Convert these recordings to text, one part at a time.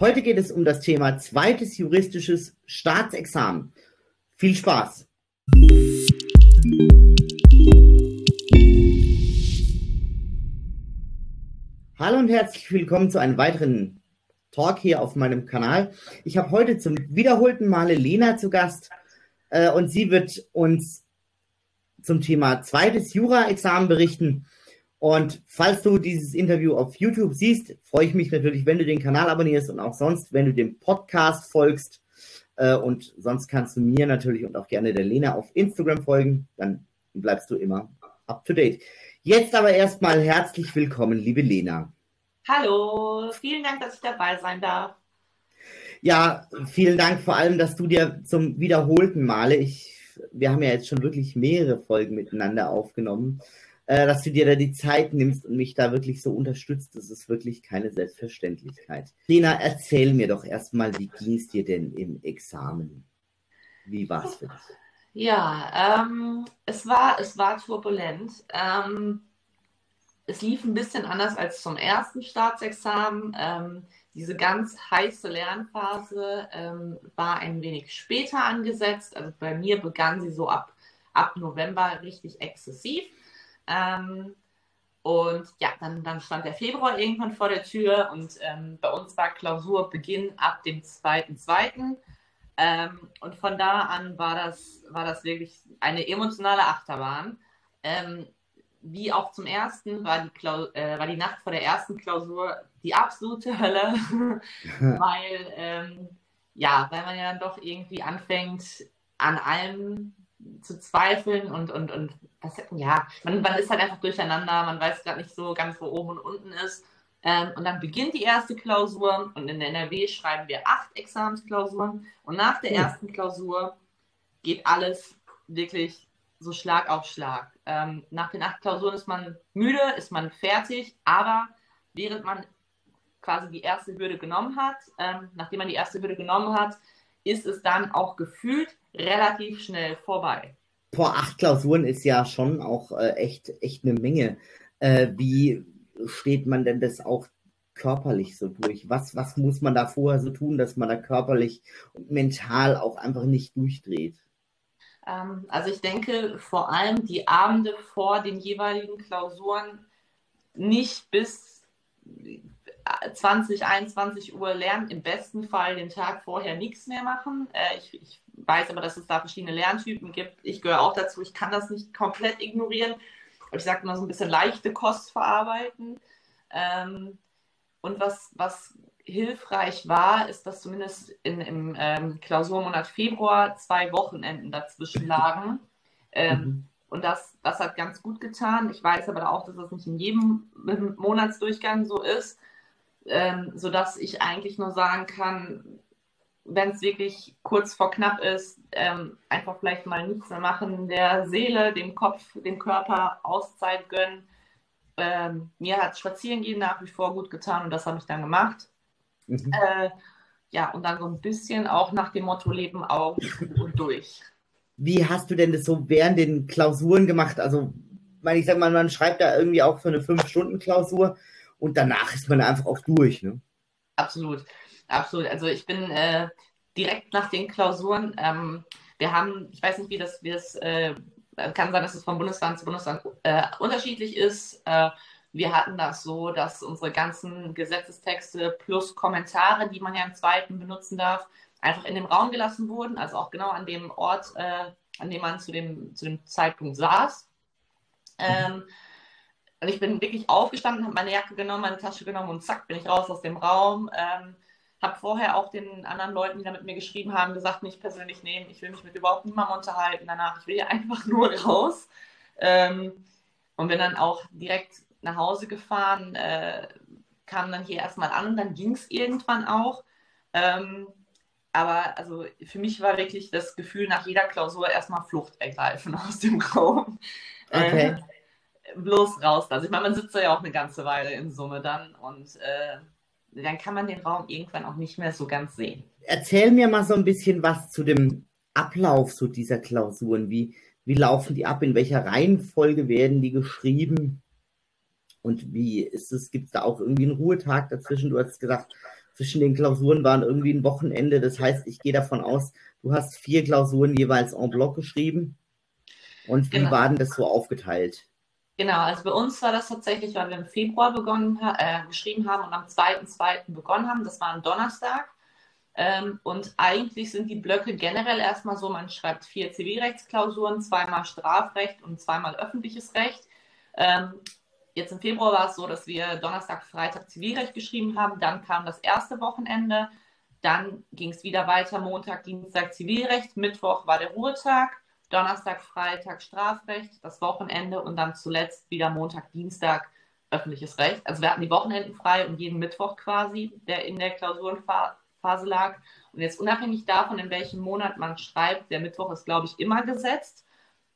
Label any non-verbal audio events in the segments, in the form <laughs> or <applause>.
Heute geht es um das Thema zweites juristisches Staatsexamen. Viel Spaß! Hallo und herzlich willkommen zu einem weiteren Talk hier auf meinem Kanal. Ich habe heute zum wiederholten Male Lena zu Gast äh, und sie wird uns zum Thema zweites Jura-Examen berichten. Und falls du dieses Interview auf YouTube siehst, freue ich mich natürlich, wenn du den Kanal abonnierst und auch sonst, wenn du dem Podcast folgst. Äh, und sonst kannst du mir natürlich und auch gerne der Lena auf Instagram folgen. Dann bleibst du immer up to date. Jetzt aber erstmal herzlich willkommen, liebe Lena. Hallo, vielen Dank, dass ich dabei sein darf. Ja, vielen Dank vor allem, dass du dir zum wiederholten Male, ich, wir haben ja jetzt schon wirklich mehrere Folgen miteinander aufgenommen, äh, dass du dir da die Zeit nimmst und mich da wirklich so unterstützt. Das ist wirklich keine Selbstverständlichkeit. Lena, erzähl mir doch erstmal, wie ging es dir denn im Examen? Wie war es für dich? Ja, ähm, es, war, es war turbulent. Ähm, es lief ein bisschen anders als zum ersten Staatsexamen. Ähm, diese ganz heiße Lernphase ähm, war ein wenig später angesetzt. Also bei mir begann sie so ab, ab November richtig exzessiv. Ähm, und ja, dann, dann stand der Februar irgendwann vor der Tür und ähm, bei uns war Klausurbeginn ab dem 2.2. Ähm, und von da an war das, war das wirklich eine emotionale Achterbahn. Ähm, wie auch zum ersten war die, Klaus äh, war die Nacht vor der ersten Klausur die absolute Hölle, <laughs> weil, ähm, ja, weil man ja dann doch irgendwie anfängt, an allem zu zweifeln und, und, und das, ja, man, man ist halt einfach durcheinander, man weiß gerade nicht so ganz, wo oben und unten ist. Ähm, und dann beginnt die erste Klausur und in der NRW schreiben wir acht Examensklausuren und nach der ersten Klausur geht alles wirklich so Schlag auf Schlag. Ähm, nach den acht Klausuren ist man müde, ist man fertig, aber während man quasi die erste Hürde genommen hat, ähm, nachdem man die erste Hürde genommen hat, ist es dann auch gefühlt relativ schnell vorbei. Boah, acht Klausuren ist ja schon auch äh, echt, echt eine Menge. Äh, wie steht man denn das auch körperlich so durch? Was, was muss man da vorher so tun, dass man da körperlich und mental auch einfach nicht durchdreht? Ähm, also ich denke vor allem die Abende vor den jeweiligen Klausuren nicht bis 20, 21 Uhr lernen, im besten Fall den Tag vorher nichts mehr machen. Äh, ich, ich, weiß aber, dass es da verschiedene Lerntypen gibt. Ich gehöre auch dazu, ich kann das nicht komplett ignorieren. Ich sage mal so ein bisschen leichte Kost verarbeiten. Ähm, und was, was hilfreich war, ist, dass zumindest in, im ähm, Klausurmonat Februar zwei Wochenenden dazwischen lagen. Ähm, mhm. Und das, das hat ganz gut getan. Ich weiß aber auch, dass das nicht in jedem Monatsdurchgang so ist ähm, sodass ich eigentlich nur sagen kann, wenn es wirklich kurz vor knapp ist, ähm, einfach vielleicht mal nichts mehr machen, der Seele, dem Kopf, dem Körper Auszeit gönnen. Ähm, mir hat Spazierengehen nach wie vor gut getan und das habe ich dann gemacht. Mhm. Äh, ja, und dann so ein bisschen auch nach dem Motto Leben Augen und durch. Wie hast du denn das so während den Klausuren gemacht? Also, ich sag mal, man schreibt da irgendwie auch für eine 5-Stunden-Klausur und danach ist man einfach auch durch. Ne? Absolut, absolut. Also ich bin äh, direkt nach den Klausuren, ähm, wir haben, ich weiß nicht, wie das, wie das äh, kann sein, dass es von Bundesland zu Bundesland äh, unterschiedlich ist. Äh, wir hatten das so, dass unsere ganzen Gesetzestexte plus Kommentare, die man ja im zweiten benutzen darf, einfach in dem Raum gelassen wurden, also auch genau an dem Ort, äh, an dem man zu dem, zu dem Zeitpunkt saß. Ähm. Und ich bin wirklich aufgestanden, habe meine Jacke genommen, meine Tasche genommen und zack, bin ich raus aus dem Raum. Ähm, habe vorher auch den anderen Leuten, die da mit mir geschrieben haben, gesagt, nicht persönlich nehmen, ich will mich mit überhaupt niemandem unterhalten danach, ich will hier einfach <laughs> nur raus. Ähm, und bin dann auch direkt nach Hause gefahren, äh, kam dann hier erstmal an und dann ging es irgendwann auch. Ähm, aber also für mich war wirklich das Gefühl nach jeder Klausur erstmal Flucht ergreifen <laughs> aus dem Raum. Okay. Äh, bloß raus. Also ich meine, man sitzt ja auch eine ganze Weile in Summe dann und äh, dann kann man den Raum irgendwann auch nicht mehr so ganz sehen. Erzähl mir mal so ein bisschen was zu dem Ablauf so dieser Klausuren. Wie, wie laufen die ab? In welcher Reihenfolge werden die geschrieben? Und wie ist es? Gibt es da auch irgendwie einen Ruhetag dazwischen? Du hast gesagt, zwischen den Klausuren waren irgendwie ein Wochenende. Das heißt, ich gehe davon aus, du hast vier Klausuren jeweils en bloc geschrieben. Und wie genau. war denn das so aufgeteilt? Genau, also bei uns war das tatsächlich, weil wir im Februar begonnen, äh, geschrieben haben und am 2.2. begonnen haben. Das war ein Donnerstag. Ähm, und eigentlich sind die Blöcke generell erstmal so, man schreibt vier Zivilrechtsklausuren, zweimal Strafrecht und zweimal öffentliches Recht. Ähm, jetzt im Februar war es so, dass wir Donnerstag, Freitag Zivilrecht geschrieben haben. Dann kam das erste Wochenende. Dann ging es wieder weiter, Montag, Dienstag Zivilrecht, Mittwoch war der Ruhetag. Donnerstag, Freitag Strafrecht, das Wochenende und dann zuletzt wieder Montag, Dienstag öffentliches Recht. Also wir hatten die Wochenenden frei und jeden Mittwoch quasi, der in der Klausurenphase lag. Und jetzt unabhängig davon, in welchem Monat man schreibt, der Mittwoch ist, glaube ich, immer gesetzt.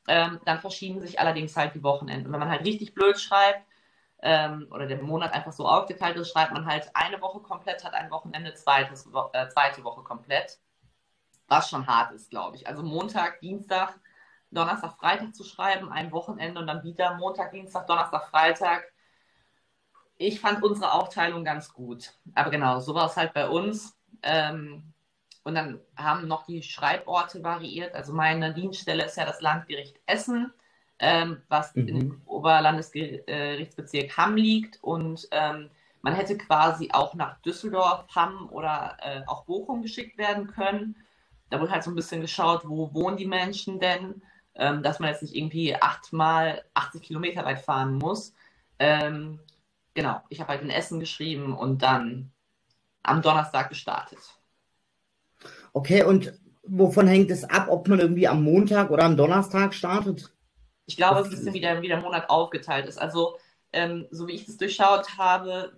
Ähm, dann verschieben sich allerdings halt die Wochenenden. Und wenn man halt richtig blöd schreibt ähm, oder der Monat einfach so aufgeteilt ist, schreibt man halt eine Woche komplett, hat ein Wochenende, zweites, äh, zweite Woche komplett was schon hart ist, glaube ich. Also Montag, Dienstag, Donnerstag, Freitag zu schreiben, ein Wochenende und dann wieder Montag, Dienstag, Donnerstag, Freitag. Ich fand unsere Aufteilung ganz gut. Aber genau, so war es halt bei uns. Ähm, und dann haben noch die Schreiborte variiert. Also meine Dienststelle ist ja das Landgericht Essen, ähm, was mhm. im Oberlandesgerichtsbezirk Hamm liegt. Und ähm, man hätte quasi auch nach Düsseldorf, Hamm oder äh, auch Bochum geschickt werden können. Da wurde halt so ein bisschen geschaut, wo wohnen die Menschen denn, ähm, dass man jetzt nicht irgendwie achtmal 80 Kilometer weit fahren muss. Ähm, genau, ich habe halt in Essen geschrieben und dann am Donnerstag gestartet. Okay, und wovon hängt es ab, ob man irgendwie am Montag oder am Donnerstag startet? Ich glaube, es ist ein bisschen wie der, wie der Monat aufgeteilt ist. Also, ähm, so wie ich das durchschaut habe,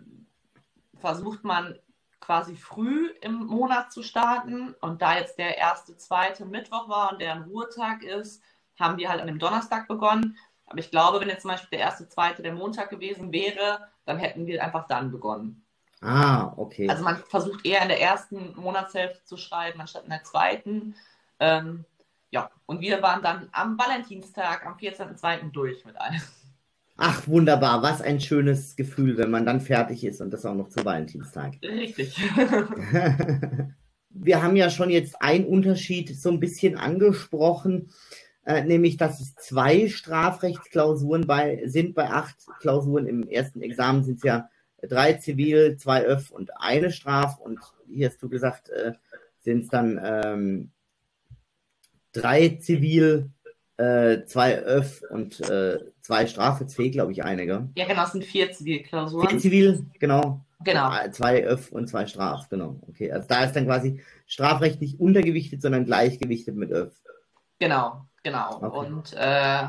versucht man quasi früh im Monat zu starten. Und da jetzt der erste, zweite Mittwoch war und der ein Ruhetag ist, haben wir halt an dem Donnerstag begonnen. Aber ich glaube, wenn jetzt zum Beispiel der erste, zweite der Montag gewesen wäre, dann hätten wir einfach dann begonnen. Ah, okay. Also man versucht eher in der ersten Monatshälfte zu schreiben, anstatt in der zweiten. Ähm, ja, und wir waren dann am Valentinstag, am 14.02. durch mit allem. Ach, wunderbar. Was ein schönes Gefühl, wenn man dann fertig ist und das auch noch zu Valentinstag. Richtig. <laughs> Wir haben ja schon jetzt einen Unterschied so ein bisschen angesprochen, äh, nämlich dass es zwei Strafrechtsklausuren bei, sind. Bei acht Klausuren im ersten Examen sind es ja drei Zivil, zwei Öff und eine Straf. Und hier hast du gesagt, äh, sind es dann ähm, drei Zivil, äh, zwei Öff und äh, zwei Straf, jetzt fehlt, glaube ich, eine, gell? Ja, genau, es sind vier Zivilklausuren. Vier Zivil, genau. Genau. Zwei Öff und zwei Straf, genau. Okay, also da ist dann quasi Strafrecht nicht untergewichtet, sondern gleichgewichtet mit Öff. Genau, genau. Okay. Und äh,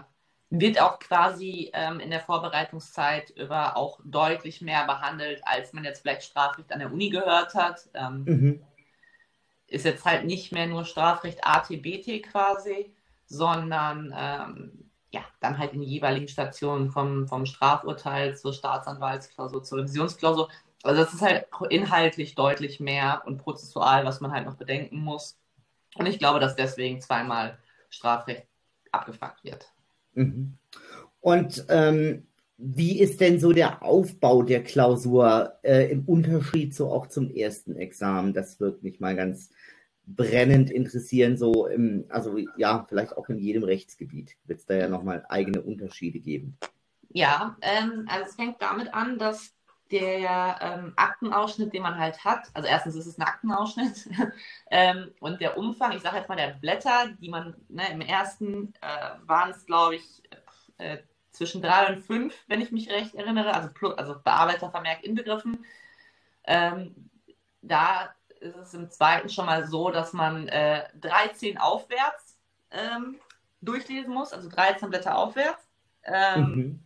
wird auch quasi ähm, in der Vorbereitungszeit über auch deutlich mehr behandelt, als man jetzt vielleicht Strafrecht an der Uni gehört hat. Ähm, mhm. Ist jetzt halt nicht mehr nur Strafrecht ATBT quasi, sondern ähm, ja, dann halt in die jeweiligen Stationen vom, vom Strafurteil zur Staatsanwaltsklausur, zur Revisionsklausur. Also das ist halt inhaltlich deutlich mehr und prozessual, was man halt noch bedenken muss. Und ich glaube, dass deswegen zweimal Strafrecht abgefragt wird. Mhm. Und ähm, wie ist denn so der Aufbau der Klausur äh, im Unterschied so auch zum ersten Examen? Das wird mich mal ganz brennend interessieren, so im, also ja, vielleicht auch in jedem Rechtsgebiet wird es da ja nochmal eigene Unterschiede geben. Ja, ähm, also es fängt damit an, dass der ähm, Aktenausschnitt, den man halt hat, also erstens ist es ein Aktenausschnitt <laughs> ähm, und der Umfang, ich sage jetzt mal der Blätter, die man ne, im ersten äh, waren es, glaube ich, äh, zwischen drei und fünf, wenn ich mich recht erinnere, also, also Bearbeitervermerk inbegriffen. Ähm, da ist es im zweiten schon mal so, dass man äh, 13 aufwärts ähm, durchlesen muss, also 13 Blätter aufwärts. Ähm, mhm.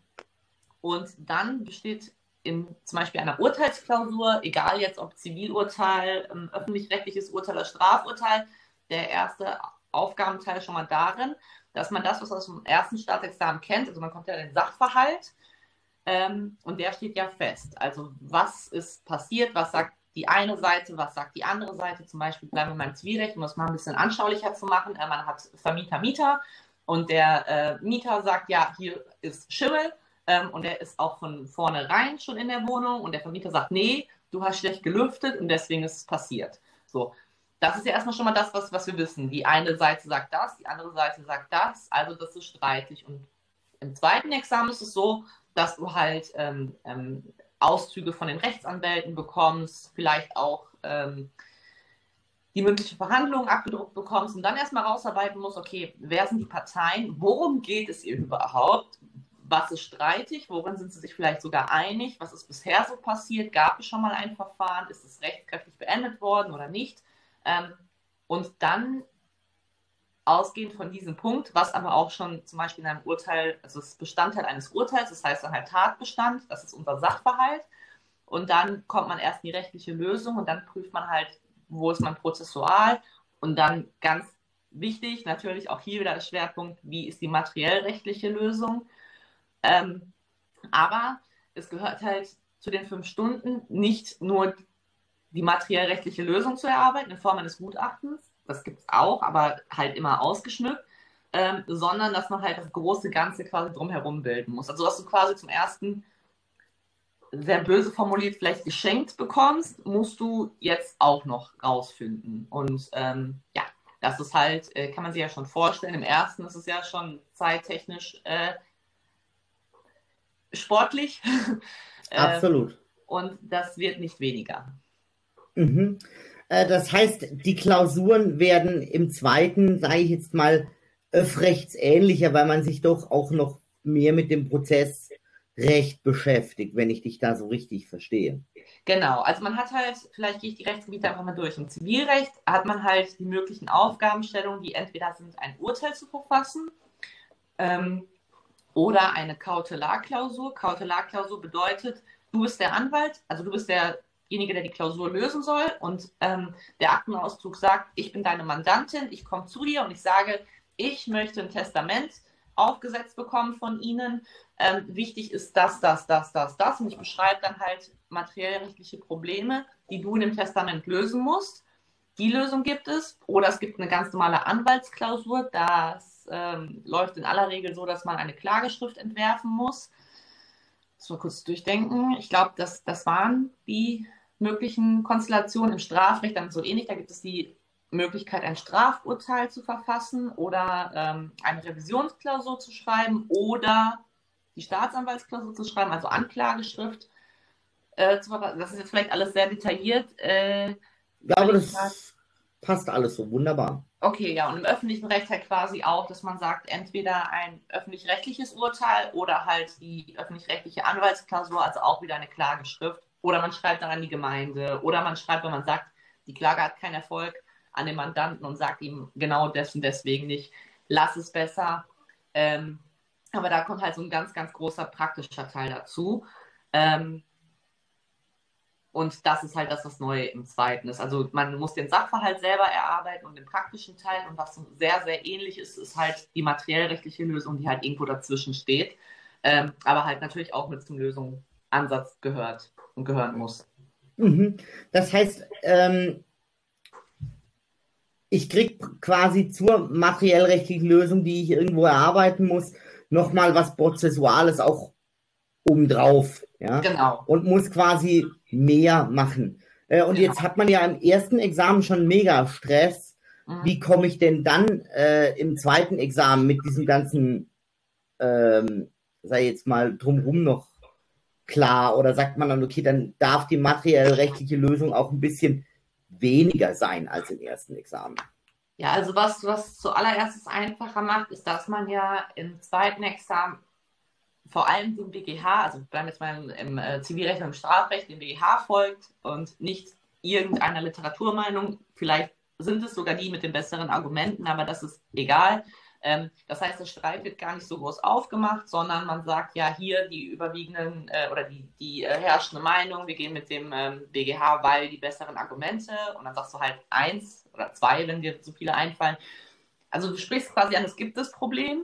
Und dann besteht in zum Beispiel einer Urteilsklausur, egal jetzt ob Zivilurteil, ähm, öffentlich-rechtliches Urteil oder Strafurteil, der erste Aufgabenteil schon mal darin, dass man das, was aus dem ersten Staatsexamen kennt, also man kommt ja den Sachverhalt, ähm, und der steht ja fest. Also was ist passiert, was sagt die eine Seite, was sagt die andere Seite. Zum Beispiel bleiben wir beim Zivilrecht, um das mal ein bisschen anschaulicher zu machen. Äh, man hat Vermieter, Mieter und der äh, Mieter sagt, ja, hier ist Schimmel ähm, und der ist auch von vornherein schon in der Wohnung und der Vermieter sagt, nee, du hast schlecht gelüftet und deswegen ist es passiert. So, das ist ja erstmal schon mal das, was, was wir wissen. Die eine Seite sagt das, die andere Seite sagt das, also das ist streitig. Und im zweiten Examen ist es so, dass du halt ähm, ähm, Auszüge von den Rechtsanwälten bekommst, vielleicht auch ähm, die mündliche Verhandlung abgedruckt bekommst und dann erstmal rausarbeiten musst, okay, wer sind die Parteien, worum geht es ihr überhaupt, was ist streitig, worin sind sie sich vielleicht sogar einig, was ist bisher so passiert, gab es schon mal ein Verfahren, ist es rechtskräftig beendet worden oder nicht. Ähm, und dann ausgehend von diesem Punkt, was aber auch schon zum Beispiel in einem Urteil, also das Bestandteil eines Urteils, das heißt dann halt Tatbestand, das ist unser Sachverhalt. Und dann kommt man erst in die rechtliche Lösung und dann prüft man halt, wo ist man prozessual. Und dann ganz wichtig, natürlich auch hier wieder der Schwerpunkt, wie ist die materiell-rechtliche Lösung. Ähm, aber es gehört halt zu den fünf Stunden nicht nur die materiell-rechtliche Lösung zu erarbeiten in Form eines Gutachtens, das gibt es auch, aber halt immer ausgeschmückt, ähm, sondern dass man halt das große Ganze quasi drumherum bilden muss. Also dass du quasi zum ersten sehr böse formuliert vielleicht geschenkt bekommst, musst du jetzt auch noch rausfinden. Und ähm, ja, das ist halt, äh, kann man sich ja schon vorstellen. Im ersten ist es ja schon zeittechnisch äh, sportlich. <laughs> Absolut. Ähm, und das wird nicht weniger. Mhm. Äh, das heißt, die Klausuren werden im zweiten, sage ich jetzt mal, öffrechtsähnlicher, weil man sich doch auch noch mehr mit dem Prozessrecht beschäftigt, wenn ich dich da so richtig verstehe. Genau, also man hat halt, vielleicht gehe ich die Rechtsgebiete einfach mal durch. Im Zivilrecht hat man halt die möglichen Aufgabenstellungen, die entweder sind, ein Urteil zu verfassen ähm, oder eine Kautelarklausur. Kautelarklausur bedeutet, du bist der Anwalt, also du bist der derjenige, der die Klausur lösen soll. Und ähm, der Aktenauszug sagt, ich bin deine Mandantin, ich komme zu dir und ich sage, ich möchte ein Testament aufgesetzt bekommen von Ihnen. Ähm, wichtig ist das, das, das, das, das. Und ich beschreibe dann halt materiellrechtliche Probleme, die du in dem Testament lösen musst. Die Lösung gibt es. Oder es gibt eine ganz normale Anwaltsklausur. Das ähm, läuft in aller Regel so, dass man eine Klageschrift entwerfen muss. Mal kurz durchdenken. Ich glaube, das, das waren die möglichen Konstellationen im Strafrecht dann so ähnlich. Da gibt es die Möglichkeit, ein Strafurteil zu verfassen oder ähm, eine Revisionsklausur zu schreiben oder die Staatsanwaltsklausur zu schreiben, also Anklageschrift äh, zu verfassen. Das ist jetzt vielleicht alles sehr detailliert. Äh, ja, aber das grad... passt alles so wunderbar. Okay, ja, und im öffentlichen Recht halt quasi auch, dass man sagt, entweder ein öffentlich-rechtliches Urteil oder halt die öffentlich-rechtliche Anwaltsklausur, also auch wieder eine Klageschrift. Oder man schreibt dann an die Gemeinde. Oder man schreibt, wenn man sagt, die Klage hat keinen Erfolg, an den Mandanten und sagt ihm genau dessen deswegen nicht, lass es besser. Ähm, aber da kommt halt so ein ganz, ganz großer praktischer Teil dazu. Ähm, und das ist halt das, was neu im zweiten ist. Also man muss den Sachverhalt selber erarbeiten und den praktischen Teil. Und was sehr, sehr ähnlich ist, ist halt die materiellrechtliche Lösung, die halt irgendwo dazwischen steht. Ähm, aber halt natürlich auch mit zum Lösungsansatz gehört und gehören muss. Mhm. Das heißt, ähm, ich kriege quasi zur materiellrechtlichen Lösung, die ich irgendwo erarbeiten muss, nochmal was Prozessuales auch obendrauf. Ja? Genau. Und muss quasi mehr machen. Äh, und genau. jetzt hat man ja im ersten Examen schon mega Stress. Mhm. Wie komme ich denn dann äh, im zweiten Examen mit diesem ganzen, ähm, sei jetzt mal drumherum noch klar? Oder sagt man dann, okay, dann darf die materiell-rechtliche Lösung auch ein bisschen weniger sein als im ersten Examen? Ja, also was, was zuallererst einfacher macht, ist, dass man ja im zweiten Examen vor allem dem BGH, also bleiben jetzt mal im, im äh, Zivilrecht und im Strafrecht, dem BGH folgt und nicht irgendeiner Literaturmeinung. Vielleicht sind es sogar die mit den besseren Argumenten, aber das ist egal. Ähm, das heißt, der Streit wird gar nicht so groß aufgemacht, sondern man sagt ja hier die überwiegenden äh, oder die, die äh, herrschende Meinung, wir gehen mit dem ähm, BGH, weil die besseren Argumente und dann sagst du halt eins oder zwei, wenn dir so viele einfallen. Also du sprichst quasi an, es gibt das Problem.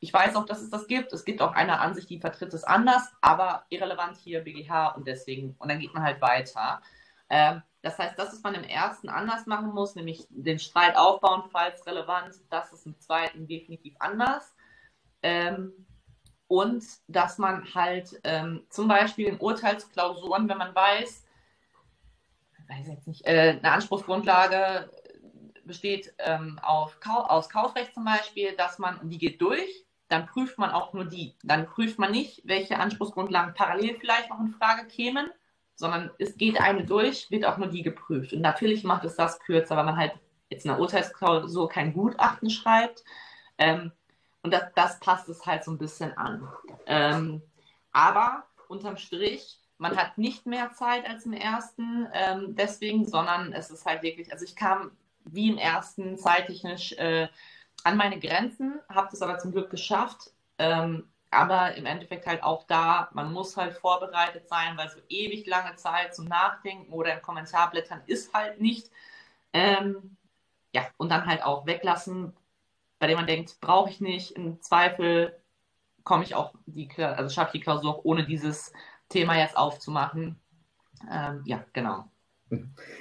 Ich weiß auch, dass es das gibt. Es gibt auch eine Ansicht, die vertritt es anders, aber irrelevant hier BGH und deswegen, und dann geht man halt weiter. Ähm, das heißt, das, was man im ersten anders machen muss, nämlich den Streit aufbauen, falls relevant, das ist im zweiten definitiv anders. Ähm, und dass man halt ähm, zum Beispiel in Urteilsklausuren, wenn man weiß, weiß jetzt nicht, äh, eine Anspruchsgrundlage besteht ähm, auf, aus Kaufrecht zum Beispiel, dass man, die geht durch, dann prüft man auch nur die. Dann prüft man nicht, welche Anspruchsgrundlagen parallel vielleicht noch in Frage kämen, sondern es geht eine durch, wird auch nur die geprüft. Und natürlich macht es das kürzer, weil man halt jetzt in der Urteilsklausur kein Gutachten schreibt. Ähm, und das, das, passt es halt so ein bisschen an. Ähm, aber unterm Strich, man hat nicht mehr Zeit als im ersten, ähm, deswegen, sondern es ist halt wirklich, also ich kam wie im ersten zeittechnisch äh, an meine Grenzen, habe das aber zum Glück geschafft. Ähm, aber im Endeffekt halt auch da, man muss halt vorbereitet sein, weil so ewig lange Zeit zum Nachdenken oder im Kommentarblättern ist halt nicht. Ähm, ja, und dann halt auch weglassen, bei dem man denkt, brauche ich nicht. Im Zweifel komme ich auch die, also schaffe ich die Klausur auch ohne dieses Thema jetzt aufzumachen. Ähm, ja, genau.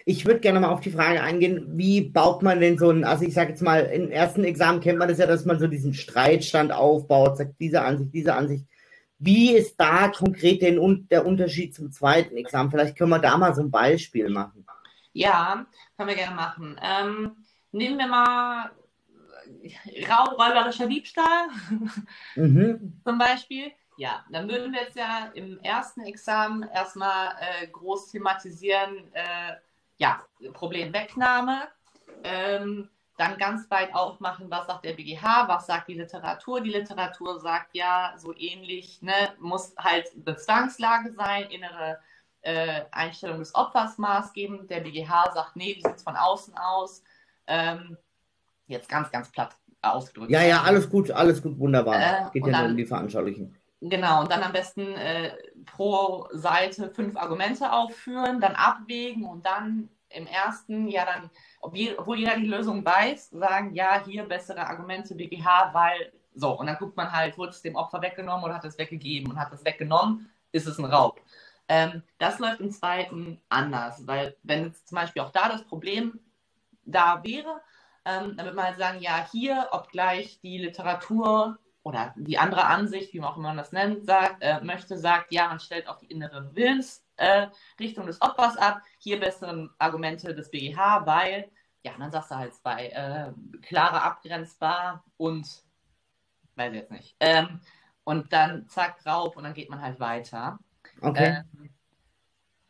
Ich würde gerne mal auf die Frage eingehen, wie baut man denn so ein, also ich sage jetzt mal, im ersten Examen kennt man das ja, dass man so diesen Streitstand aufbaut, sagt diese Ansicht, diese Ansicht. Wie ist da konkret den, der Unterschied zum zweiten Examen? Vielleicht können wir da mal so ein Beispiel machen. Ja, können wir gerne machen. Ähm, nehmen wir mal raubräuberischer Diebstahl mhm. <laughs> zum Beispiel. Ja, dann würden wir jetzt ja im ersten Examen erstmal äh, groß thematisieren, äh, ja, Problemwegnahme. Ähm, dann ganz weit aufmachen, was sagt der BGH, was sagt die Literatur. Die Literatur sagt ja so ähnlich, ne, muss halt eine Zwangslage sein, innere äh, Einstellung des Opfers maßgebend. Der BGH sagt, nee, wie sieht es von außen aus? Ähm, jetzt ganz, ganz platt ausgedrückt. Ja, ja, alles gut, alles gut, wunderbar. Äh, Geht ja dann, nur um die Veranschaulichung. Genau, und dann am besten äh, pro Seite fünf Argumente aufführen, dann abwägen und dann im ersten, ja, dann, obwohl jeder die Lösung weiß, sagen, ja, hier bessere Argumente BGH, weil so, und dann guckt man halt, wurde es dem Opfer weggenommen oder hat es weggegeben und hat es weggenommen, ist es ein Raub. Ähm, das läuft im zweiten anders, weil wenn jetzt zum Beispiel auch da das Problem da wäre, ähm, dann würde man halt sagen, ja, hier, obgleich die Literatur oder die andere Ansicht, wie man auch immer das nennt, sagt, äh, möchte, sagt, ja, man stellt auch die innere Willensrichtung äh, des Opfers ab, hier bessere Argumente des BGH, weil, ja, dann sagst du halt zwei, äh, klare abgrenzbar und, weiß ich jetzt nicht, ähm, und dann zack, Raub und dann geht man halt weiter. Okay. Ähm,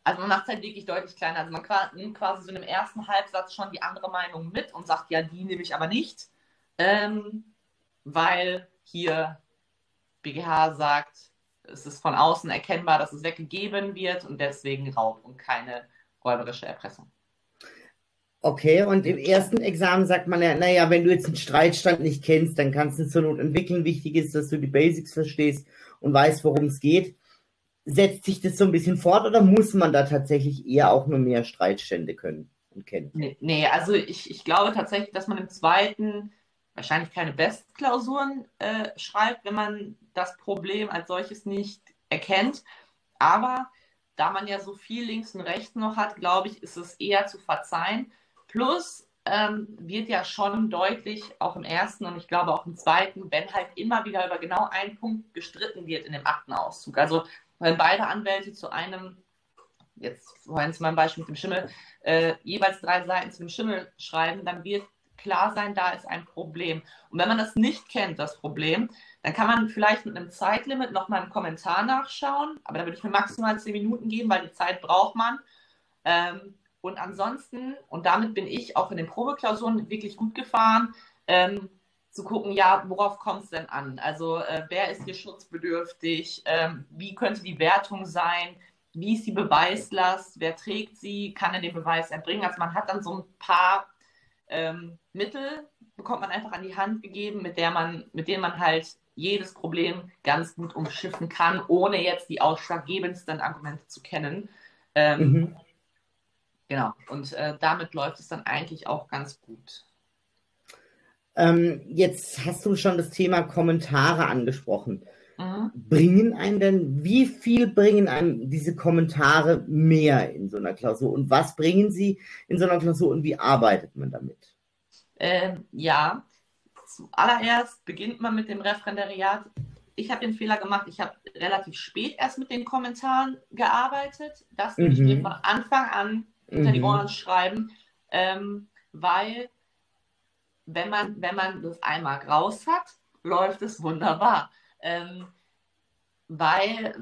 also man macht es halt wirklich deutlich kleiner. Also man nimmt quasi so in dem ersten Halbsatz schon die andere Meinung mit und sagt, ja, die nehme ich aber nicht, ähm, weil hier BGH sagt, es ist von außen erkennbar, dass es weggegeben wird und deswegen Raub und keine räuberische Erpressung. Okay, und im ersten Examen sagt man ja, naja, wenn du jetzt einen Streitstand nicht kennst, dann kannst du es zur Not entwickeln. Wichtig ist, dass du die Basics verstehst und weißt, worum es geht. Setzt sich das so ein bisschen fort oder muss man da tatsächlich eher auch nur mehr Streitstände können und kennen? Nee, nee also ich, ich glaube tatsächlich, dass man im zweiten wahrscheinlich keine Bestklausuren äh, schreibt, wenn man das Problem als solches nicht erkennt. Aber da man ja so viel links und rechts noch hat, glaube ich, ist es eher zu verzeihen. Plus ähm, wird ja schon deutlich, auch im ersten und ich glaube auch im zweiten, wenn halt immer wieder über genau einen Punkt gestritten wird in dem Aktenauszug. Also wenn beide Anwälte zu einem, jetzt vorhin zu meinem Beispiel mit dem Schimmel, äh, jeweils drei Seiten zu dem Schimmel schreiben, dann wird klar sein, da ist ein Problem. Und wenn man das nicht kennt, das Problem, dann kann man vielleicht mit einem Zeitlimit nochmal einen Kommentar nachschauen, aber da würde ich mir maximal zehn Minuten geben, weil die Zeit braucht man. Ähm, und ansonsten, und damit bin ich auch in den Probeklausuren wirklich gut gefahren, ähm, zu gucken, ja, worauf kommt es denn an? Also äh, wer ist hier schutzbedürftig? Ähm, wie könnte die Wertung sein? Wie ist die Beweislast? Wer trägt sie? Kann er den Beweis erbringen? Also man hat dann so ein paar ähm, Mittel bekommt man einfach an die Hand gegeben, mit der man, mit denen man halt jedes Problem ganz gut umschiffen kann, ohne jetzt die ausschlaggebendsten Argumente zu kennen. Ähm, mhm. Genau, und äh, damit läuft es dann eigentlich auch ganz gut. Ähm, jetzt hast du schon das Thema Kommentare angesprochen. Mhm. Bringen einen denn, wie viel bringen einem diese Kommentare mehr in so einer Klausur und was bringen sie in so einer Klausur und wie arbeitet man damit? Ähm, ja, zuallererst beginnt man mit dem Referendariat. Ich habe den Fehler gemacht, ich habe relativ spät erst mit den Kommentaren gearbeitet. Das mhm. ich mir von Anfang an hinter mhm. die Ohren schreiben, ähm, weil wenn man, wenn man das einmal raus hat, läuft es wunderbar. Ähm, weil,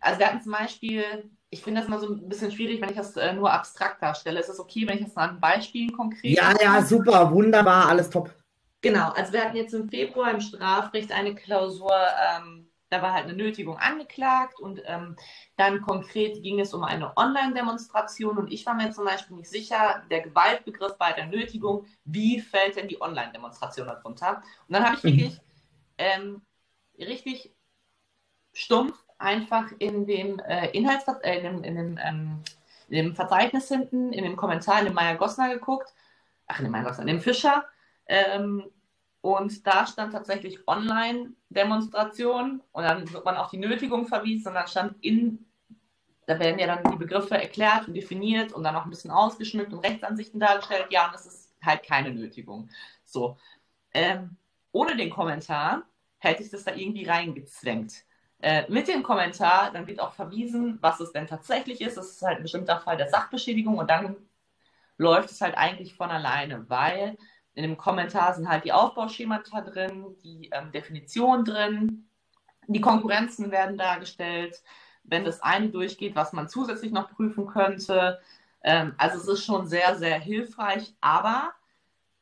also wir hatten zum Beispiel, ich finde das immer so ein bisschen schwierig, wenn ich das äh, nur abstrakt darstelle. Ist es okay, wenn ich das an Beispielen konkret. Ja, ja, super, wunderbar, alles top. Genau, also wir hatten jetzt im Februar im Strafrecht eine Klausur, ähm, da war halt eine Nötigung angeklagt und ähm, dann konkret ging es um eine Online-Demonstration und ich war mir zum Beispiel nicht sicher, der Gewaltbegriff bei der Nötigung, wie fällt denn die Online-Demonstration darunter? Und dann habe ich mhm. wirklich ähm, richtig stumpf einfach in dem äh, Inhalts äh, in dem, in dem, ähm, in dem Verzeichnis hinten, in dem Kommentar, in dem Meier Gossner geguckt, ach, in dem Meier Gossner, in dem Fischer, ähm, und da stand tatsächlich Online-Demonstration und dann wird man auf die Nötigung verwiesen und dann stand in, da werden ja dann die Begriffe erklärt und definiert und dann auch ein bisschen ausgeschmückt und Rechtsansichten dargestellt. Ja, und das ist halt keine Nötigung. So. Ähm, ohne den Kommentar hätte ich das da irgendwie reingezwängt. Äh, mit dem Kommentar, dann wird auch verwiesen, was es denn tatsächlich ist. Das ist halt ein bestimmter Fall der Sachbeschädigung und dann läuft es halt eigentlich von alleine, weil in dem Kommentar sind halt die Aufbauschemata drin, die ähm, Definition drin, die Konkurrenzen werden dargestellt, wenn das eine durchgeht, was man zusätzlich noch prüfen könnte. Ähm, also es ist schon sehr, sehr hilfreich, aber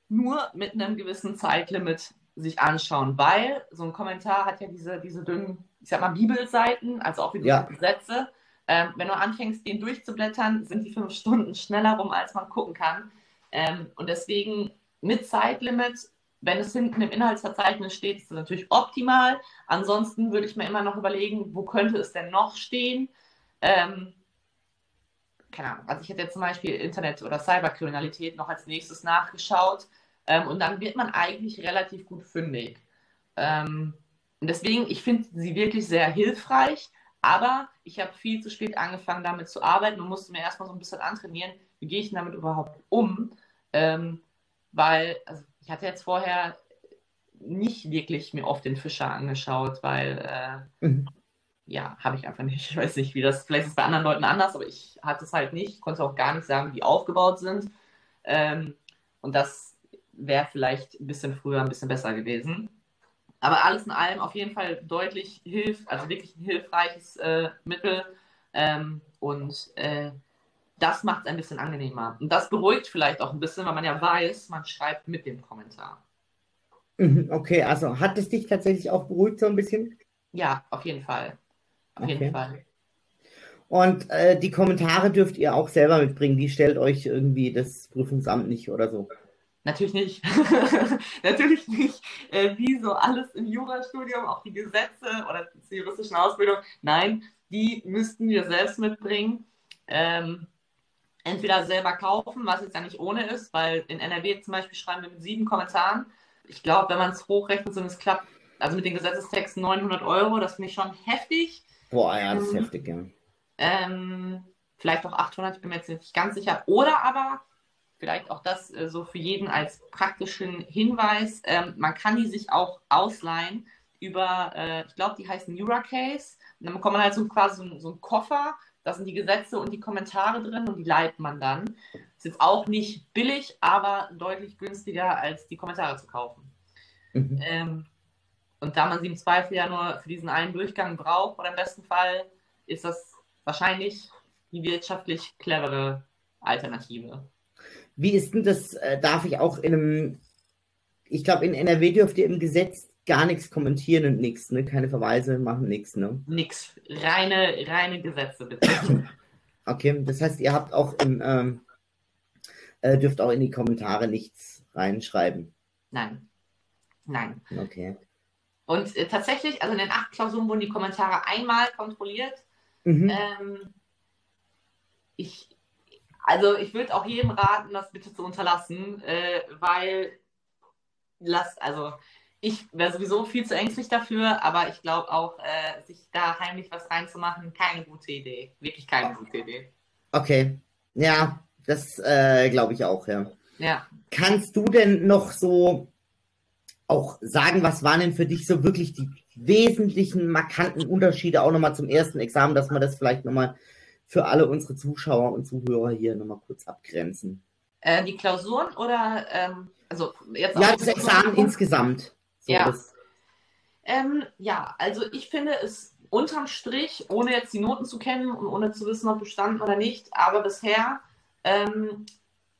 nur mit einem gewissen Zeitlimit sich anschauen, weil so ein Kommentar hat ja diese, diese dünnen, ich sag mal, Bibelseiten, also auch wie ja. Sätze. Ähm, wenn du anfängst, den durchzublättern, sind die fünf Stunden schneller rum, als man gucken kann. Ähm, und deswegen mit Zeitlimit, wenn es hinten im Inhaltsverzeichnis steht, ist das natürlich optimal. Ansonsten würde ich mir immer noch überlegen, wo könnte es denn noch stehen? Ähm, keine Ahnung, also ich hätte jetzt zum Beispiel Internet- oder Cyberkriminalität noch als nächstes nachgeschaut ähm, und dann wird man eigentlich relativ gut fündig. Ähm, und deswegen, ich finde sie wirklich sehr hilfreich, aber ich habe viel zu spät angefangen, damit zu arbeiten und musste mir erstmal so ein bisschen antrainieren, wie gehe ich damit überhaupt um. Ähm, weil also ich hatte jetzt vorher nicht wirklich mir oft den Fischer angeschaut, weil äh, mhm. ja, habe ich einfach nicht. <laughs> Ich weiß nicht, wie das, vielleicht ist es bei anderen Leuten anders, aber ich hatte es halt nicht, konnte auch gar nicht sagen, wie aufgebaut sind. Ähm, und das wäre vielleicht ein bisschen früher ein bisschen besser gewesen. Aber alles in allem auf jeden Fall deutlich hilft, also wirklich ein hilfreiches äh, Mittel. Ähm, und äh, das macht es ein bisschen angenehmer. Und das beruhigt vielleicht auch ein bisschen, weil man ja weiß, man schreibt mit dem Kommentar. Mhm, okay, also hat es dich tatsächlich auch beruhigt so ein bisschen? Ja, auf jeden Fall. Auf okay. jeden Fall. Und äh, die Kommentare dürft ihr auch selber mitbringen. Die stellt euch irgendwie das Prüfungsamt nicht oder so. Natürlich nicht. <laughs> Natürlich nicht. Äh, wie so alles im Jurastudium, auch die Gesetze oder die juristischen Ausbildung. Nein, die müssten wir selbst mitbringen. Ähm, entweder selber kaufen, was jetzt ja nicht ohne ist, weil in NRW zum Beispiel schreiben wir mit sieben Kommentaren. Ich glaube, wenn man es hochrechnet, sind es klappt, also mit den Gesetzestexten 900 Euro, das finde ich schon heftig. Boah, ja, das ist ähm, heftig, ja. Ähm, vielleicht auch 800, ich bin mir jetzt nicht ganz sicher. Oder aber, vielleicht auch das äh, so für jeden als praktischen Hinweis, ähm, man kann die sich auch ausleihen über, äh, ich glaube, die heißen Neuracase. Und dann bekommt man halt so quasi so, so einen Koffer da sind die Gesetze und die Kommentare drin und die leitet man dann. Ist jetzt auch nicht billig, aber deutlich günstiger, als die Kommentare zu kaufen. Mhm. Ähm, und da man sie im Zweifel ja nur für diesen einen Durchgang braucht, oder im besten Fall, ist das wahrscheinlich die wirtschaftlich clevere Alternative. Wie ist denn das, äh, darf ich auch in einem, ich glaube, in NRW dürft ihr im Gesetz gar nichts kommentieren und nichts, ne? Keine Verweise machen nichts, ne? Nix. Reine, reine Gesetze, bitte. <clears throat> Okay, das heißt, ihr habt auch im, ähm, äh, dürft auch in die Kommentare nichts reinschreiben. Nein. Nein. Okay. Und äh, tatsächlich, also in den acht Klausuren wurden die Kommentare einmal kontrolliert. Mhm. Ähm, ich, also ich würde auch jedem raten, das bitte zu unterlassen, äh, weil lasst, also ich wäre sowieso viel zu ängstlich dafür, aber ich glaube auch, äh, sich da heimlich was reinzumachen, keine gute Idee. Wirklich keine gute Idee. Okay. Ja, das äh, glaube ich auch, ja. Ja. Kannst du denn noch so auch sagen, was waren denn für dich so wirklich die wesentlichen, markanten Unterschiede auch nochmal zum ersten Examen, dass man das vielleicht nochmal für alle unsere Zuschauer und Zuhörer hier nochmal kurz abgrenzen? Äh, die Klausuren oder ähm, also jetzt Ja, das Examen insgesamt. So ja. Ähm, ja, also ich finde es unterm Strich, ohne jetzt die Noten zu kennen und ohne zu wissen, ob bestanden oder nicht, aber bisher ähm,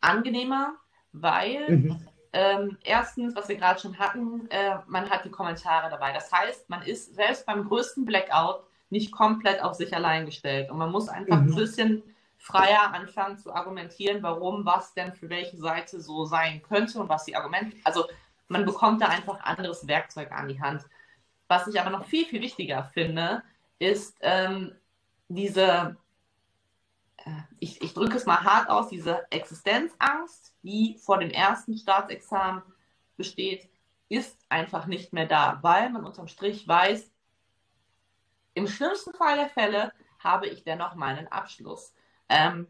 angenehmer, weil mhm. ähm, erstens, was wir gerade schon hatten, äh, man hat die Kommentare dabei. Das heißt, man ist selbst beim größten Blackout nicht komplett auf sich allein gestellt und man muss einfach mhm. ein bisschen freier anfangen zu argumentieren, warum was denn für welche Seite so sein könnte und was die Argumente. Also man bekommt da einfach anderes Werkzeug an die Hand. Was ich aber noch viel, viel wichtiger finde, ist ähm, diese, äh, ich, ich drücke es mal hart aus, diese Existenzangst, die vor dem ersten Staatsexamen besteht, ist einfach nicht mehr da, weil man unterm Strich weiß, im schlimmsten Fall der Fälle habe ich dennoch meinen Abschluss. Ähm,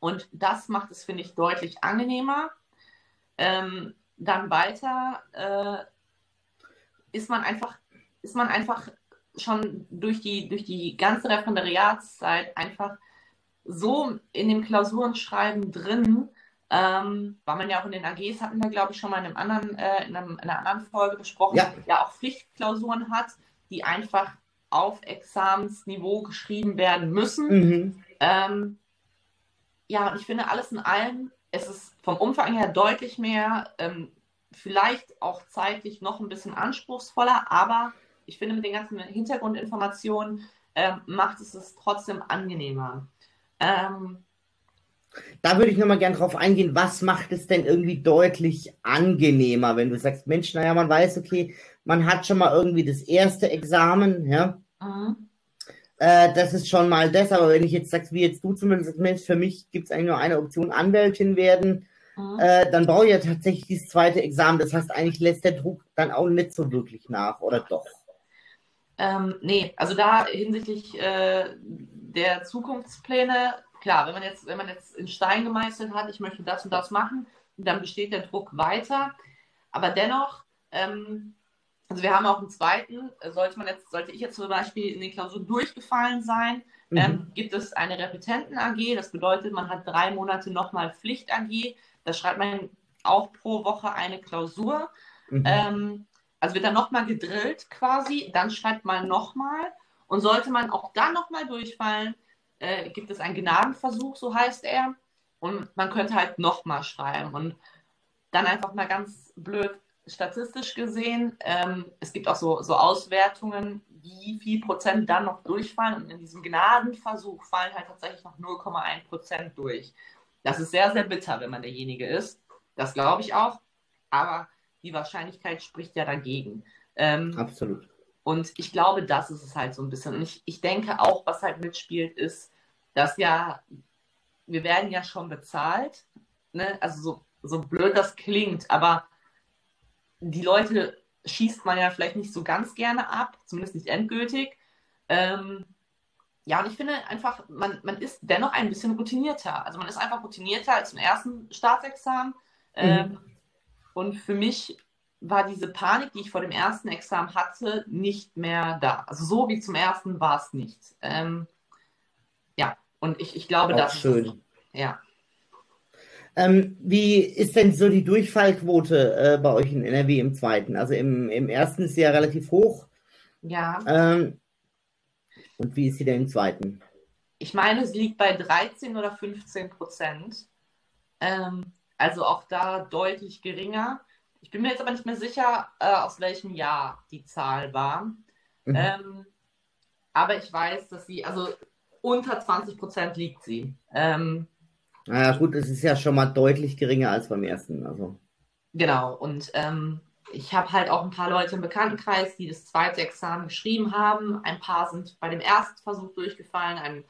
und das macht es, finde ich, deutlich angenehmer. Ähm, dann weiter äh, ist man einfach, ist man einfach schon durch die, durch die ganze Referendariatszeit einfach so in dem Klausurenschreiben drin, ähm, weil man ja auch in den AGs hatten wir, glaube ich, schon mal in, einem anderen, äh, in, einem, in, einer anderen Folge besprochen, ja. ja auch Pflichtklausuren hat, die einfach auf Examensniveau geschrieben werden müssen. Mhm. Ähm, ja, und ich finde alles in allem, es ist vom Umfang her deutlich mehr, ähm, vielleicht auch zeitlich noch ein bisschen anspruchsvoller, aber ich finde mit den ganzen Hintergrundinformationen ähm, macht es es trotzdem angenehmer. Ähm, da würde ich nochmal gerne drauf eingehen, was macht es denn irgendwie deutlich angenehmer, wenn du sagst, Mensch, naja, man weiß, okay, man hat schon mal irgendwie das erste Examen, ja. Mhm. Äh, das ist schon mal das, aber wenn ich jetzt sagst, wie jetzt du zumindest, Mensch, für mich gibt es eigentlich nur eine Option, Anwältin werden, mhm. äh, dann brauche ich ja tatsächlich dieses zweite Examen. Das heißt, eigentlich lässt der Druck dann auch nicht so wirklich nach, oder doch? Ähm, nee, also da hinsichtlich äh, der Zukunftspläne, klar, wenn man jetzt, wenn man jetzt in Stein gemeißelt hat, ich möchte das und das machen, dann besteht der Druck weiter. Aber dennoch, ähm, also wir haben auch einen zweiten, sollte man jetzt, sollte ich jetzt zum Beispiel in den Klausuren durchgefallen sein, mhm. ähm, gibt es eine Repetenten-AG, das bedeutet, man hat drei Monate nochmal Pflicht-AG, da schreibt man auch pro Woche eine Klausur. Mhm. Ähm, also wird dann nochmal gedrillt quasi, dann schreibt man nochmal. Und sollte man auch dann nochmal durchfallen, äh, gibt es einen Gnadenversuch, so heißt er. Und man könnte halt nochmal schreiben. Und dann einfach mal ganz blöd statistisch gesehen, ähm, es gibt auch so, so Auswertungen, wie viel Prozent dann noch durchfallen. Und in diesem Gnadenversuch fallen halt tatsächlich noch 0,1 Prozent durch. Das ist sehr, sehr bitter, wenn man derjenige ist. Das glaube ich auch. Aber die Wahrscheinlichkeit spricht ja dagegen. Ähm, Absolut. Und ich glaube, das ist es halt so ein bisschen. Und ich, ich denke auch, was halt mitspielt, ist, dass ja, wir werden ja schon bezahlt. Ne? Also so, so blöd das klingt, aber die Leute schießt man ja vielleicht nicht so ganz gerne ab, zumindest nicht endgültig. Ähm, ja, und ich finde einfach, man, man ist dennoch ein bisschen routinierter. Also man ist einfach routinierter als im ersten Staatsexamen. Mhm. Ähm, und für mich war diese Panik, die ich vor dem ersten Examen hatte, nicht mehr da. Also so wie zum ersten war es nicht. Ähm, ja, und ich, ich glaube, Auch das schön. Ist, ja. Ähm, wie ist denn so die Durchfallquote äh, bei euch in NRW im zweiten? Also im, im ersten ist sie ja relativ hoch. Ja. Ähm, und wie ist sie denn im zweiten? Ich meine, sie liegt bei 13 oder 15 Prozent. Ähm, also auch da deutlich geringer. Ich bin mir jetzt aber nicht mehr sicher, äh, aus welchem Jahr die Zahl war. Mhm. Ähm, aber ich weiß, dass sie, also unter 20 Prozent liegt sie. Ähm, naja, gut, es ist ja schon mal deutlich geringer als beim ersten. Also. Genau, und ähm, ich habe halt auch ein paar Leute im Bekanntenkreis, die das zweite Examen geschrieben haben. Ein paar sind bei dem ersten Versuch durchgefallen. Ein,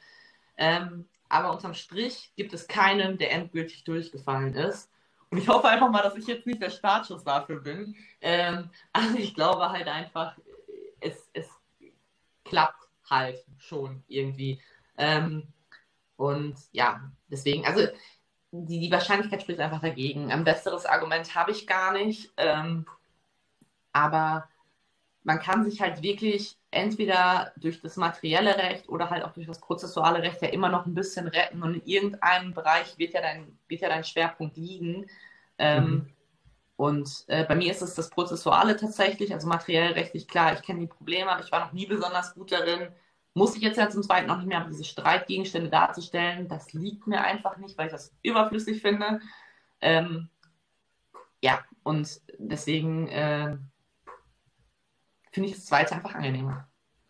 ähm, aber unterm Strich gibt es keinen, der endgültig durchgefallen ist. Und ich hoffe einfach mal, dass ich jetzt nicht der Startschuss dafür bin. Ähm, also ich glaube halt einfach, es, es klappt halt schon irgendwie. Ähm, und ja, deswegen, also die, die Wahrscheinlichkeit spricht einfach dagegen. Ein besseres Argument habe ich gar nicht. Ähm, aber man kann sich halt wirklich entweder durch das materielle Recht oder halt auch durch das prozessuale Recht ja immer noch ein bisschen retten und in irgendeinem Bereich wird ja dein, wird ja dein Schwerpunkt liegen. Ähm, mhm. Und äh, bei mir ist es das Prozessuale tatsächlich, also materiell rechtlich klar, ich kenne die Probleme, aber ich war noch nie besonders gut darin. Muss ich jetzt ja zum Zweiten noch nicht mehr, diese Streitgegenstände darzustellen. Das liegt mir einfach nicht, weil ich das überflüssig finde. Ähm, ja, und deswegen äh, finde ich das Zweite einfach angenehmer.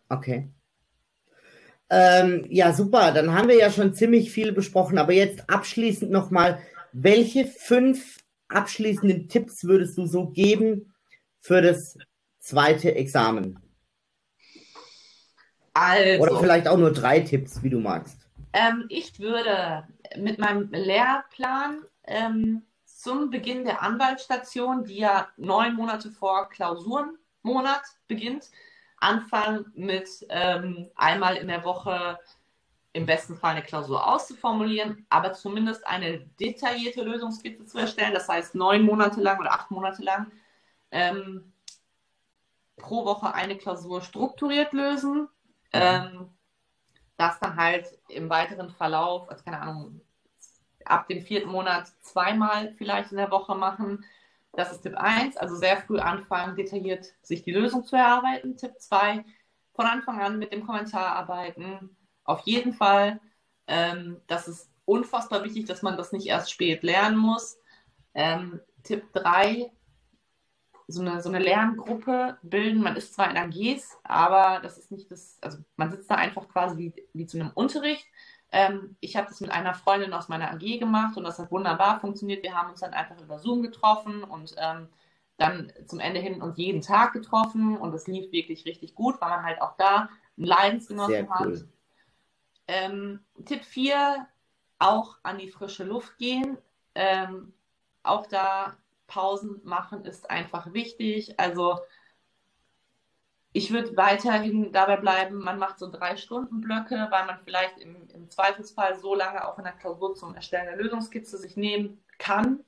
Okay. Ähm, ja, super. Dann haben wir ja schon ziemlich viel besprochen. Aber jetzt abschließend nochmal, welche fünf abschließenden Tipps würdest du so geben für das zweite Examen? Also, Oder vielleicht auch nur drei Tipps, wie du magst. Ähm, ich würde mit meinem Lehrplan ähm, zum Beginn der Anwaltsstation, die ja neun Monate vor Klausurenmonat beginnt, anfangen mit ähm, einmal in der Woche im besten Fall eine Klausur auszuformulieren, aber zumindest eine detaillierte Lösungskizze zu erstellen, das heißt neun Monate lang oder acht Monate lang ähm, pro Woche eine Klausur strukturiert lösen. Ähm, das dann halt im weiteren Verlauf, also keine Ahnung, ab dem vierten Monat zweimal vielleicht in der Woche machen. Das ist Tipp 1, also sehr früh anfangen, detailliert sich die Lösung zu erarbeiten. Tipp 2, von Anfang an mit dem Kommentar arbeiten auf jeden Fall. Ähm, das ist unfassbar wichtig, dass man das nicht erst spät lernen muss. Ähm, Tipp 3, so eine, so eine Lerngruppe bilden. Man ist zwar in AGs, aber das ist nicht das, also man sitzt da einfach quasi wie, wie zu einem Unterricht. Ähm, ich habe das mit einer Freundin aus meiner AG gemacht und das hat wunderbar funktioniert. Wir haben uns dann einfach über Zoom getroffen und ähm, dann zum Ende hin und jeden Tag getroffen und es lief wirklich richtig gut, weil man halt auch da einen Leidensgenossen cool. hat ähm, Tipp 4, auch an die frische Luft gehen. Ähm, auch da Pausen machen ist einfach wichtig. Also ich würde weiterhin dabei bleiben, man macht so drei Stunden Blöcke, weil man vielleicht im, im Zweifelsfall so lange auch in der Klausur zum Erstellen der Lösungskizze sich nehmen kann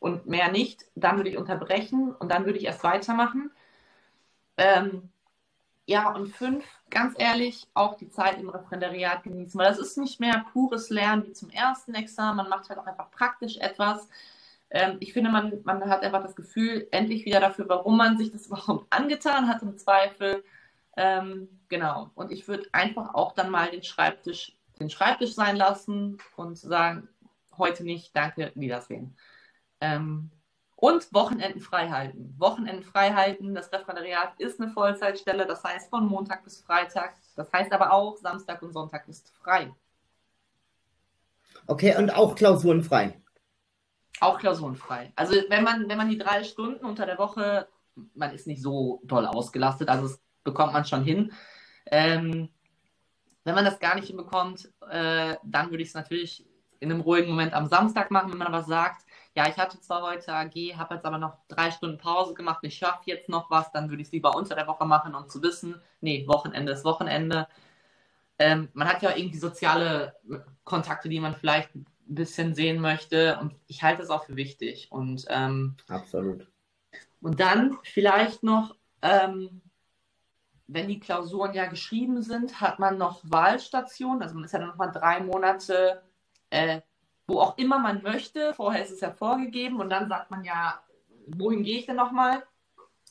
und mehr nicht. Dann würde ich unterbrechen und dann würde ich erst weitermachen. Ähm, ja, und fünf, ganz ehrlich, auch die Zeit im Referendariat genießen, weil das ist nicht mehr pures Lernen wie zum ersten Examen. Man macht halt auch einfach praktisch etwas. Ähm, ich finde, man, man hat einfach das Gefühl, endlich wieder dafür, warum man sich das <laughs> überhaupt angetan hat, im Zweifel. Ähm, genau. Und ich würde einfach auch dann mal den Schreibtisch, den Schreibtisch sein lassen und sagen, heute nicht, danke, Wiedersehen. Ähm, und Wochenenden frei halten. Wochenenden frei halten. Das Referendariat ist eine Vollzeitstelle, das heißt von Montag bis Freitag. Das heißt aber auch, Samstag und Sonntag ist frei. Okay, und auch klausurenfrei. Auch klausurenfrei. Also wenn man, wenn man die drei Stunden unter der Woche, man ist nicht so doll ausgelastet, also das bekommt man schon hin. Ähm, wenn man das gar nicht hinbekommt, äh, dann würde ich es natürlich in einem ruhigen Moment am Samstag machen, wenn man aber sagt, ja, ich hatte zwar heute AG, habe jetzt aber noch drei Stunden Pause gemacht, ich schaffe jetzt noch was, dann würde ich es lieber unter der Woche machen, um zu wissen, nee, Wochenende ist Wochenende. Ähm, man hat ja irgendwie soziale Kontakte, die man vielleicht ein bisschen sehen möchte und ich halte es auch für wichtig. Und, ähm, Absolut. Und dann vielleicht noch, ähm, wenn die Klausuren ja geschrieben sind, hat man noch Wahlstationen, also man ist ja dann nochmal drei Monate äh, wo auch immer man möchte. Vorher ist es ja vorgegeben und dann sagt man ja, wohin gehe ich denn nochmal?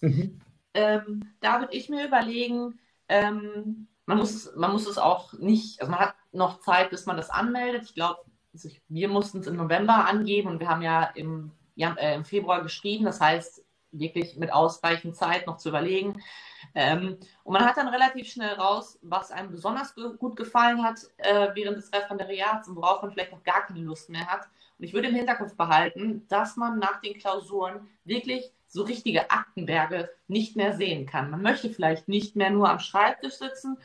Mhm. Ähm, da würde ich mir überlegen, ähm, man, muss, man muss es auch nicht, also man hat noch Zeit, bis man das anmeldet. Ich glaube, also wir mussten es im November angeben und wir haben ja im, ja, äh, im Februar geschrieben. Das heißt, wirklich mit ausreichend Zeit noch zu überlegen. Ähm, und man hat dann relativ schnell raus, was einem besonders gut gefallen hat äh, während des Referendariats und worauf man vielleicht noch gar keine Lust mehr hat. Und ich würde im Hinterkopf behalten, dass man nach den Klausuren wirklich so richtige Aktenberge nicht mehr sehen kann. Man möchte vielleicht nicht mehr nur am Schreibtisch sitzen.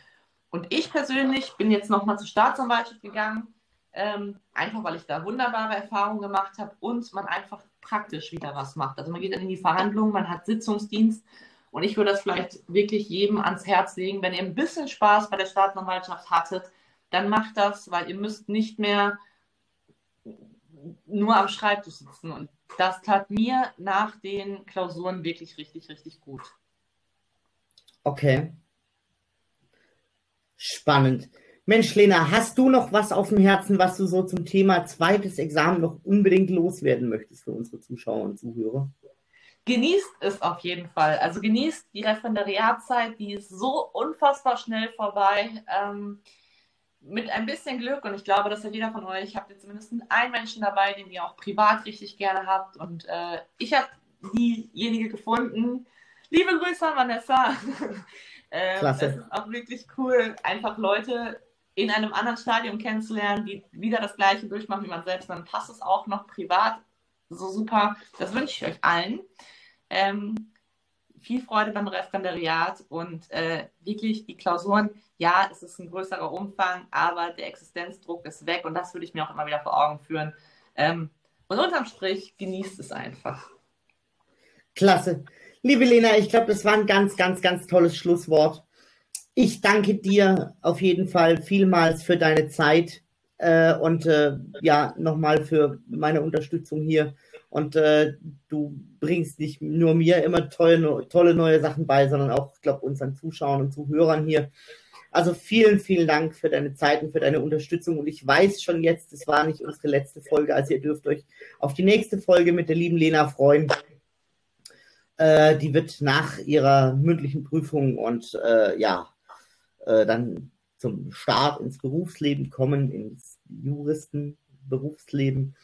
Und ich persönlich bin jetzt nochmal zur Staatsanwaltschaft gegangen, ähm, einfach weil ich da wunderbare Erfahrungen gemacht habe und man einfach praktisch wieder was macht. Also man geht dann in die Verhandlungen, man hat Sitzungsdienst und ich würde das vielleicht wirklich jedem ans Herz legen, wenn ihr ein bisschen Spaß bei der Staatsanwaltschaft hattet, dann macht das, weil ihr müsst nicht mehr nur am Schreibtisch sitzen. Und das tat mir nach den Klausuren wirklich richtig, richtig gut. Okay. Spannend. Mensch, Lena, hast du noch was auf dem Herzen, was du so zum Thema zweites Examen noch unbedingt loswerden möchtest für unsere Zuschauer und Zuhörer? Genießt es auf jeden Fall. Also genießt die Referendariatzeit, die ist so unfassbar schnell vorbei. Ähm, mit ein bisschen Glück, und ich glaube, dass ja jeder von euch, habt ihr zumindest einen Menschen dabei, den ihr auch privat richtig gerne habt. Und äh, ich habe diejenige gefunden. Liebe Grüße an Vanessa. <laughs> ähm, Klasse. Es ist auch wirklich cool, einfach Leute in einem anderen Stadium kennenzulernen, die wieder das Gleiche durchmachen wie man selbst. Dann passt es auch noch privat so super. Das wünsche ich euch allen. Ähm, viel Freude beim Referendariat und äh, wirklich die Klausuren. Ja, es ist ein größerer Umfang, aber der Existenzdruck ist weg und das würde ich mir auch immer wieder vor Augen führen. Ähm, und unterm Strich genießt es einfach. Klasse. Liebe Lena, ich glaube, das war ein ganz, ganz, ganz tolles Schlusswort. Ich danke dir auf jeden Fall vielmals für deine Zeit äh, und äh, ja, nochmal für meine Unterstützung hier. Und äh, du bringst nicht nur mir immer tolle, tolle neue Sachen bei, sondern auch, ich glaube, unseren Zuschauern und Zuhörern hier. Also vielen, vielen Dank für deine Zeit und für deine Unterstützung. Und ich weiß schon jetzt, es war nicht unsere letzte Folge. Also ihr dürft euch auf die nächste Folge mit der lieben Lena freuen. Äh, die wird nach ihrer mündlichen Prüfung und äh, ja, äh, dann zum Start ins Berufsleben kommen, ins Juristenberufsleben.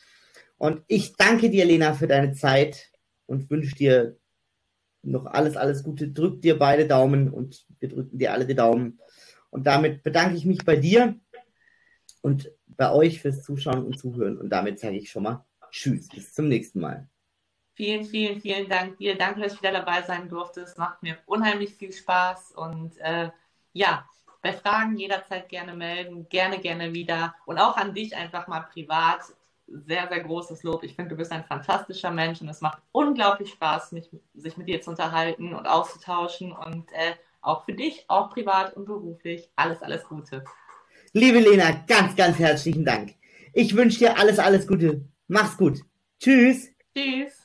Und ich danke dir, Lena, für deine Zeit und wünsche dir noch alles, alles Gute. Drück dir beide Daumen und wir drücken dir alle die Daumen. Und damit bedanke ich mich bei dir und bei euch fürs Zuschauen und Zuhören. Und damit sage ich schon mal Tschüss, bis zum nächsten Mal. Vielen, vielen, vielen Dank dir. Danke, dass ich wieder dabei sein durfte. Es macht mir unheimlich viel Spaß. Und äh, ja, bei Fragen jederzeit gerne melden. Gerne, gerne wieder. Und auch an dich einfach mal privat sehr, sehr großes Lob. Ich finde, du bist ein fantastischer Mensch und es macht unglaublich Spaß, mich, sich mit dir zu unterhalten und auszutauschen. Und äh, auch für dich, auch privat und beruflich, alles, alles Gute. Liebe Lena, ganz, ganz herzlichen Dank. Ich wünsche dir alles, alles Gute. Mach's gut. Tschüss. Tschüss.